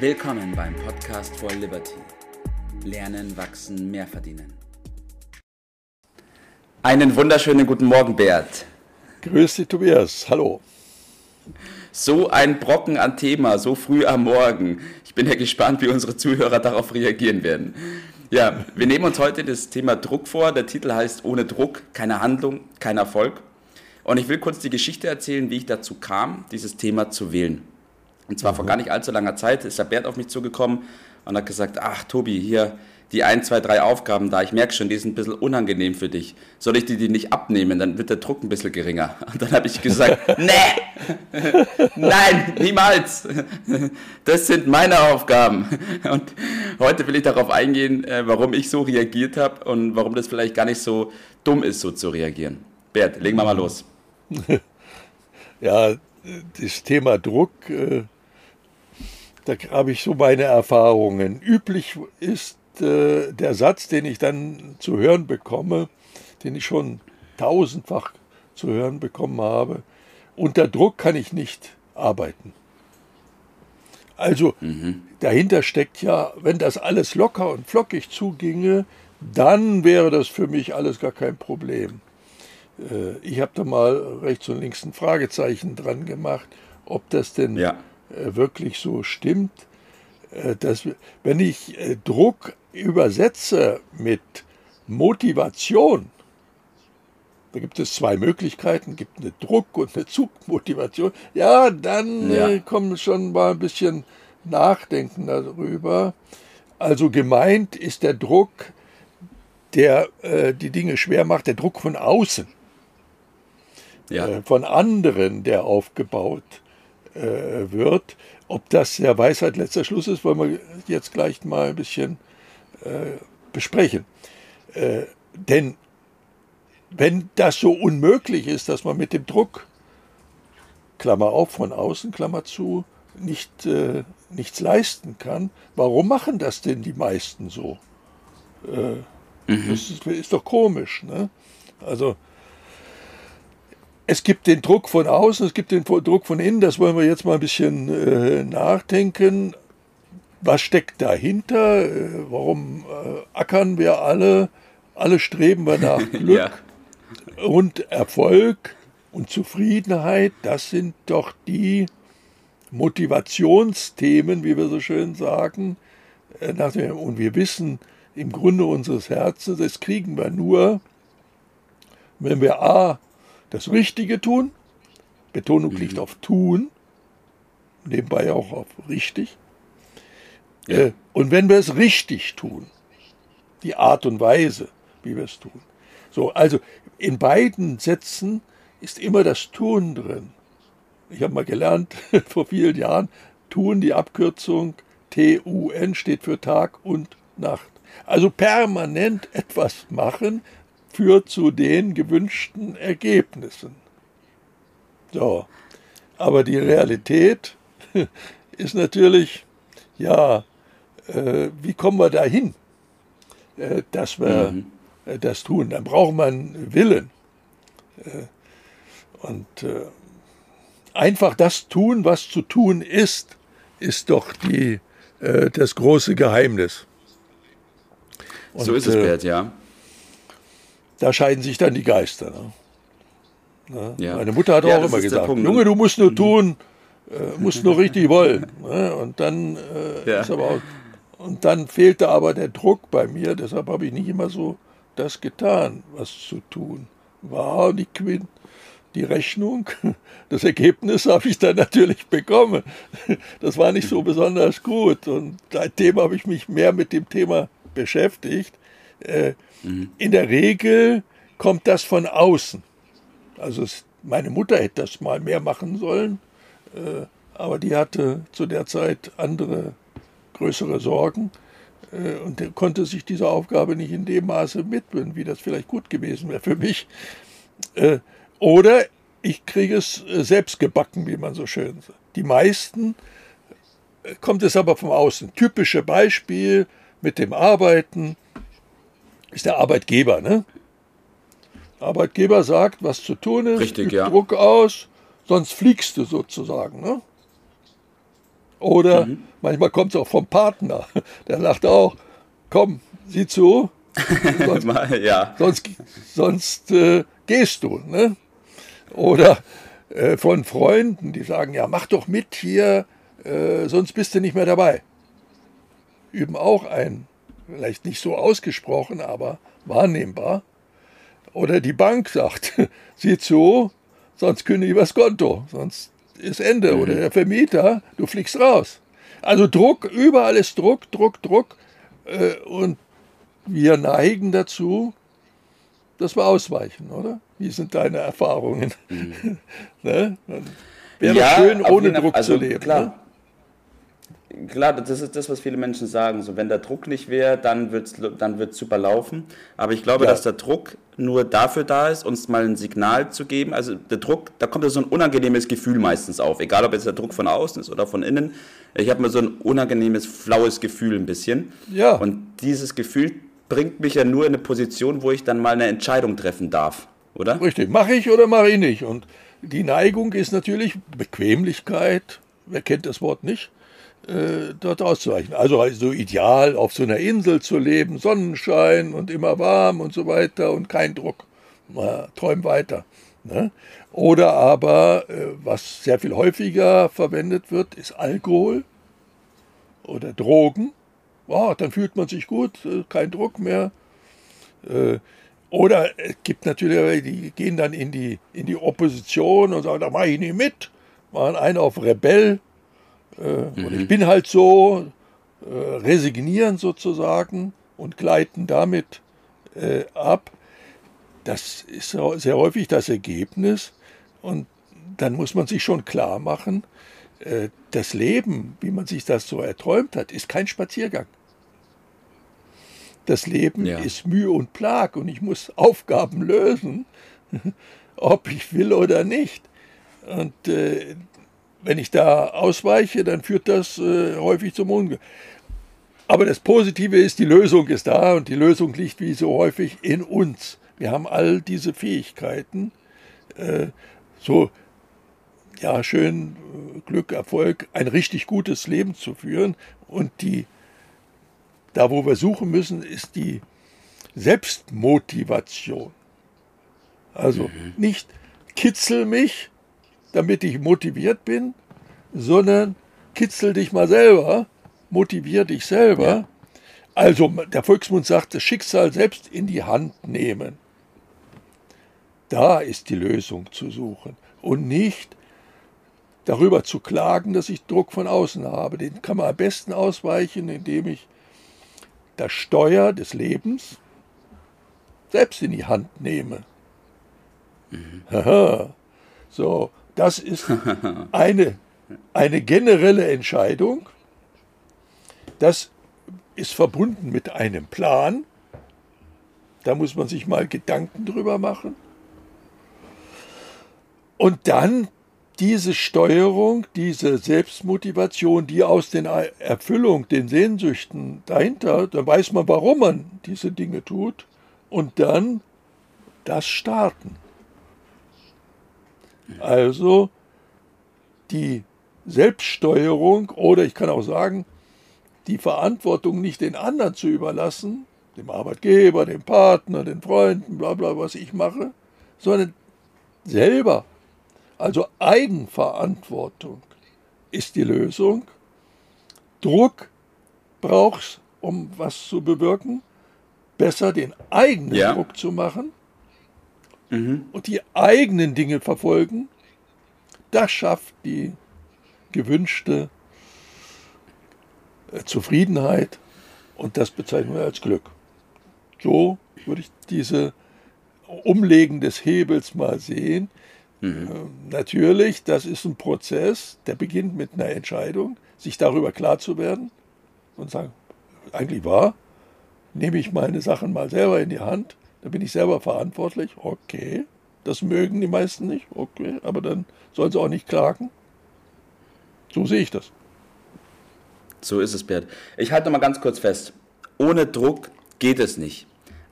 Willkommen beim Podcast for Liberty. Lernen, wachsen, mehr verdienen. Einen wunderschönen guten Morgen, Bert. Grüß dich, Tobias. Hallo. So ein Brocken an Thema, so früh am Morgen. Ich bin ja gespannt, wie unsere Zuhörer darauf reagieren werden. Ja, wir nehmen uns heute das Thema Druck vor. Der Titel heißt Ohne Druck, keine Handlung, kein Erfolg. Und ich will kurz die Geschichte erzählen, wie ich dazu kam, dieses Thema zu wählen. Und zwar mhm. vor gar nicht allzu langer Zeit ist der Bert auf mich zugekommen und hat gesagt, ach Tobi, hier die ein, zwei, drei Aufgaben da, ich merke schon, die sind ein bisschen unangenehm für dich. Soll ich die, die nicht abnehmen, dann wird der Druck ein bisschen geringer. Und dann habe ich gesagt, nee, nein, niemals. Das sind meine Aufgaben. Und heute will ich darauf eingehen, äh, warum ich so reagiert habe und warum das vielleicht gar nicht so dumm ist, so zu reagieren. Bert, legen wir mal los. Ja, das Thema Druck, äh, da habe ich so meine Erfahrungen. Üblich ist äh, der Satz, den ich dann zu hören bekomme, den ich schon tausendfach zu hören bekommen habe, unter Druck kann ich nicht arbeiten. Also mhm. dahinter steckt ja, wenn das alles locker und flockig zuginge, dann wäre das für mich alles gar kein Problem. Äh, ich habe da mal rechts und links ein Fragezeichen dran gemacht, ob das denn ja. Äh, wirklich so stimmt. Dass, wenn ich Druck übersetze mit Motivation, da gibt es zwei Möglichkeiten, gibt eine Druck- und eine Zugmotivation. Ja, dann ja. Äh, kommt schon mal ein bisschen Nachdenken darüber. Also gemeint ist der Druck, der äh, die Dinge schwer macht, der Druck von außen, ja. äh, von anderen, der aufgebaut äh, wird. Ob das der Weisheit letzter Schluss ist, wollen wir jetzt gleich mal ein bisschen äh, besprechen. Äh, denn wenn das so unmöglich ist, dass man mit dem Druck, Klammer auf, von außen, Klammer zu, nicht, äh, nichts leisten kann, warum machen das denn die meisten so? Äh, mhm. Das ist, ist, doch komisch. Ne? Also es gibt den Druck von außen, es gibt den Druck von innen, das wollen wir jetzt mal ein bisschen äh, nachdenken was steckt dahinter? Äh, warum äh, ackern wir alle? Alle streben wir nach Glück ja. und Erfolg und Zufriedenheit. Das sind doch die Motivationsthemen, wie wir so schön sagen. Äh, und wir wissen im Grunde unseres Herzens, das kriegen wir nur, wenn wir A, das Richtige tun, Betonung liegt mhm. auf tun, nebenbei auch auf richtig, ja. Äh, und wenn wir es richtig tun, die Art und Weise, wie wir es tun. So, also in beiden Sätzen ist immer das Tun drin. Ich habe mal gelernt vor vielen Jahren, Tun, die Abkürzung TUN steht für Tag und Nacht. Also permanent etwas machen führt zu den gewünschten Ergebnissen. So, aber die Realität ist natürlich, ja, äh, wie kommen wir dahin, äh, dass wir mhm. Äh, das tun? Dann braucht man Willen. Äh, und äh, einfach das tun, was zu tun ist, ist doch die, das große Geheimnis. Und, so ist es, Bert, ja. Da scheiden sich dann die Geister. Ne? Ne? Ja. Meine Mutter hat ja, auch immer gesagt, Junge, du musst nur mhm. tun, äh, musst nur richtig wollen. Ne? Und dann äh, ja. ist aber auch und dann fehlte aber der Druck bei mir, deshalb habe ich nicht immer so das getan, was zu tun war. Die, Quint, die Rechnung, das Ergebnis habe ich dann natürlich bekommen. Das war nicht so besonders gut. Und seitdem habe ich mich mehr mit dem Thema beschäftigt. Äh. In der Regel kommt das von außen. Also es, meine Mutter hätte das mal mehr machen sollen, äh, aber die hatte zu der Zeit andere größere Sorgen äh, und konnte sich dieser Aufgabe nicht in dem Maße widmen, wie das vielleicht gut gewesen wäre für mich. Äh, oder ich kriege es äh, selbst gebacken, wie man so schön sagt. Die meisten kommt es aber vom Außen. Typische Beispiel mit dem Arbeiten ist der Arbeitgeber. Ne? Arbeitgeber sagt, was zu tun ist, Richtig, ja. Druck aus, sonst fliegst du sozusagen. Ne? Oder mhm. manchmal kommt es auch vom Partner. Der sagt auch, komm, sieh zu, sonst, ja. sonst, sonst äh, gehst du. Ne? Oder äh, von Freunden, die sagen, ja, mach doch mit hier, äh, sonst bist du nicht mehr dabei. Üben auch ein, vielleicht nicht so ausgesprochen, aber wahrnehmbar. Oder die Bank sagt, sieh zu, sonst kündige ich das Konto, sonst ist Ende. Mhm. Oder der Vermieter, du fliegst raus. Also Druck, überall ist Druck, Druck, Druck. Äh, und wir neigen dazu, dass wir ausweichen, oder? Wie sind deine Erfahrungen? Mhm. ne? Wäre ja, schön, ohne Druck also, zu leben. Klar. Ne? Klar, das ist das, was viele Menschen sagen. So, wenn der Druck nicht wäre, dann wird es dann wird's super laufen. Aber ich glaube, ja. dass der Druck nur dafür da ist, uns mal ein Signal zu geben. Also der Druck, da kommt so ein unangenehmes Gefühl meistens auf. Egal, ob jetzt der Druck von außen ist oder von innen. Ich habe mir so ein unangenehmes, flaues Gefühl ein bisschen. Ja. Und dieses Gefühl bringt mich ja nur in eine Position, wo ich dann mal eine Entscheidung treffen darf, oder? Richtig. Mache ich oder mache ich nicht? Und die Neigung ist natürlich Bequemlichkeit. Wer kennt das Wort nicht? Äh, dort auszuweichen. Also so ideal auf so einer Insel zu leben, Sonnenschein und immer warm und so weiter und kein Druck. Mal träum weiter. Ne? Oder aber, äh, was sehr viel häufiger verwendet wird, ist Alkohol oder Drogen. Oh, dann fühlt man sich gut, äh, kein Druck mehr. Äh, oder es gibt natürlich, die gehen dann in die, in die Opposition und sagen, da mache ich nicht mit. Machen einen auf Rebell äh, mhm. ich bin halt so, äh, resignieren sozusagen und gleiten damit äh, ab. Das ist sehr häufig das Ergebnis. Und dann muss man sich schon klar machen, äh, das Leben, wie man sich das so erträumt hat, ist kein Spaziergang. Das Leben ja. ist Mühe und Plag und ich muss Aufgaben lösen, ob ich will oder nicht. Und äh, wenn ich da ausweiche, dann führt das äh, häufig zum Unglück. Aber das Positive ist, die Lösung ist da und die Lösung liegt wie so häufig in uns. Wir haben all diese Fähigkeiten, äh, so ja schön äh, Glück, Erfolg, ein richtig gutes Leben zu führen. Und die, da wo wir suchen müssen, ist die Selbstmotivation. Also mhm. nicht kitzel mich, damit ich motiviert bin, sondern kitzel dich mal selber, motivier dich selber. Ja. Also der Volksmund sagt, das Schicksal selbst in die Hand nehmen. Da ist die Lösung zu suchen und nicht darüber zu klagen, dass ich Druck von außen habe. Den kann man am besten ausweichen, indem ich das Steuer des Lebens selbst in die Hand nehme. Mhm. so, das ist eine, eine generelle Entscheidung. Das ist verbunden mit einem Plan. Da muss man sich mal Gedanken drüber machen. Und dann diese Steuerung, diese Selbstmotivation, die aus der Erfüllung, den Sehnsüchten dahinter, dann weiß man, warum man diese Dinge tut. Und dann das Starten. Also die Selbststeuerung oder ich kann auch sagen, die Verantwortung nicht den anderen zu überlassen, dem Arbeitgeber, dem Partner, den Freunden, bla bla, was ich mache, sondern selber. Also Eigenverantwortung ist die Lösung. Druck brauchst, um was zu bewirken. Besser den eigenen ja. Druck zu machen mhm. und die eigenen Dinge verfolgen, das schafft die gewünschte äh, Zufriedenheit und das bezeichnen wir als Glück. So würde ich diese Umlegen des Hebels mal sehen. Mhm. Ähm, natürlich, das ist ein Prozess, der beginnt mit einer Entscheidung, sich darüber klar zu werden und sagen, eigentlich wahr, nehme ich meine Sachen mal selber in die Hand da bin ich selber verantwortlich. Okay, das mögen die meisten nicht. Okay, aber dann sollen sie auch nicht klagen. So sehe ich das. So ist es, Bert. Ich halte mal ganz kurz fest. Ohne Druck geht es nicht.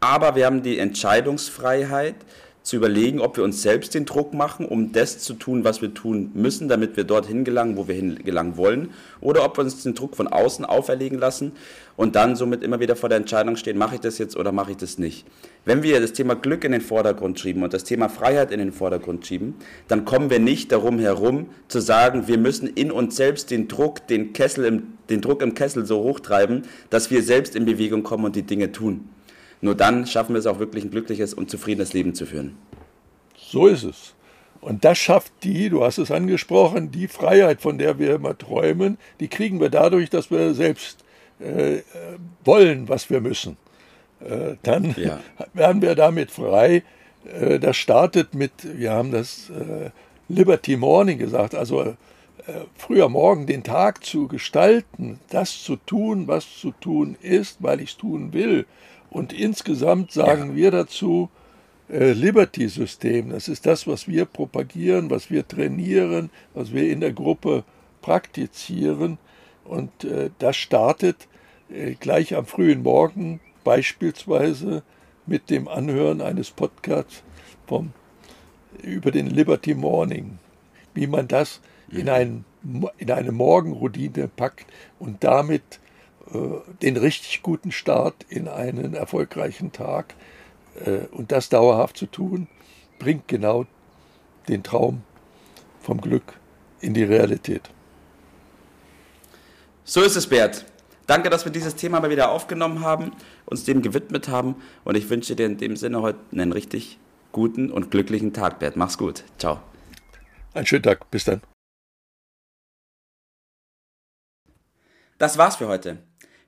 Aber wir haben die Entscheidungsfreiheit, zu überlegen, ob wir uns selbst den Druck machen, um das zu tun, was wir tun müssen, damit wir dorthin gelangen, wo wir hingelangen wollen, oder ob wir uns den Druck von außen auferlegen lassen und dann somit immer wieder vor der Entscheidung stehen, mache ich das jetzt oder mache ich das nicht. Wenn wir das Thema Glück in den Vordergrund schieben und das Thema Freiheit in den Vordergrund schieben, dann kommen wir nicht darum herum zu sagen, wir müssen in uns selbst den Druck, den Kessel im, den Druck im Kessel so hochtreiben, dass wir selbst in Bewegung kommen und die Dinge tun. Nur dann schaffen wir es auch wirklich ein glückliches und zufriedenes Leben zu führen. So ist es. Und das schafft die, du hast es angesprochen, die Freiheit, von der wir immer träumen, die kriegen wir dadurch, dass wir selbst äh, wollen, was wir müssen. Äh, dann ja. werden wir damit frei. Äh, das startet mit, wir haben das äh, Liberty Morning gesagt, also äh, früher Morgen den Tag zu gestalten, das zu tun, was zu tun ist, weil ich es tun will, und insgesamt sagen ja. wir dazu, äh, Liberty-System, das ist das, was wir propagieren, was wir trainieren, was wir in der Gruppe praktizieren. Und äh, das startet äh, gleich am frühen Morgen beispielsweise mit dem Anhören eines Podcasts vom, über den Liberty Morning, wie man das in, ein, in eine Morgenroutine packt und damit den richtig guten Start in einen erfolgreichen Tag. Äh, und das dauerhaft zu tun, bringt genau den Traum vom Glück in die Realität. So ist es, Bert. Danke, dass wir dieses Thema mal wieder aufgenommen haben, uns dem gewidmet haben und ich wünsche dir in dem Sinne heute einen richtig guten und glücklichen Tag, Bert. Mach's gut. Ciao. Einen schönen Tag. Bis dann. Das war's für heute.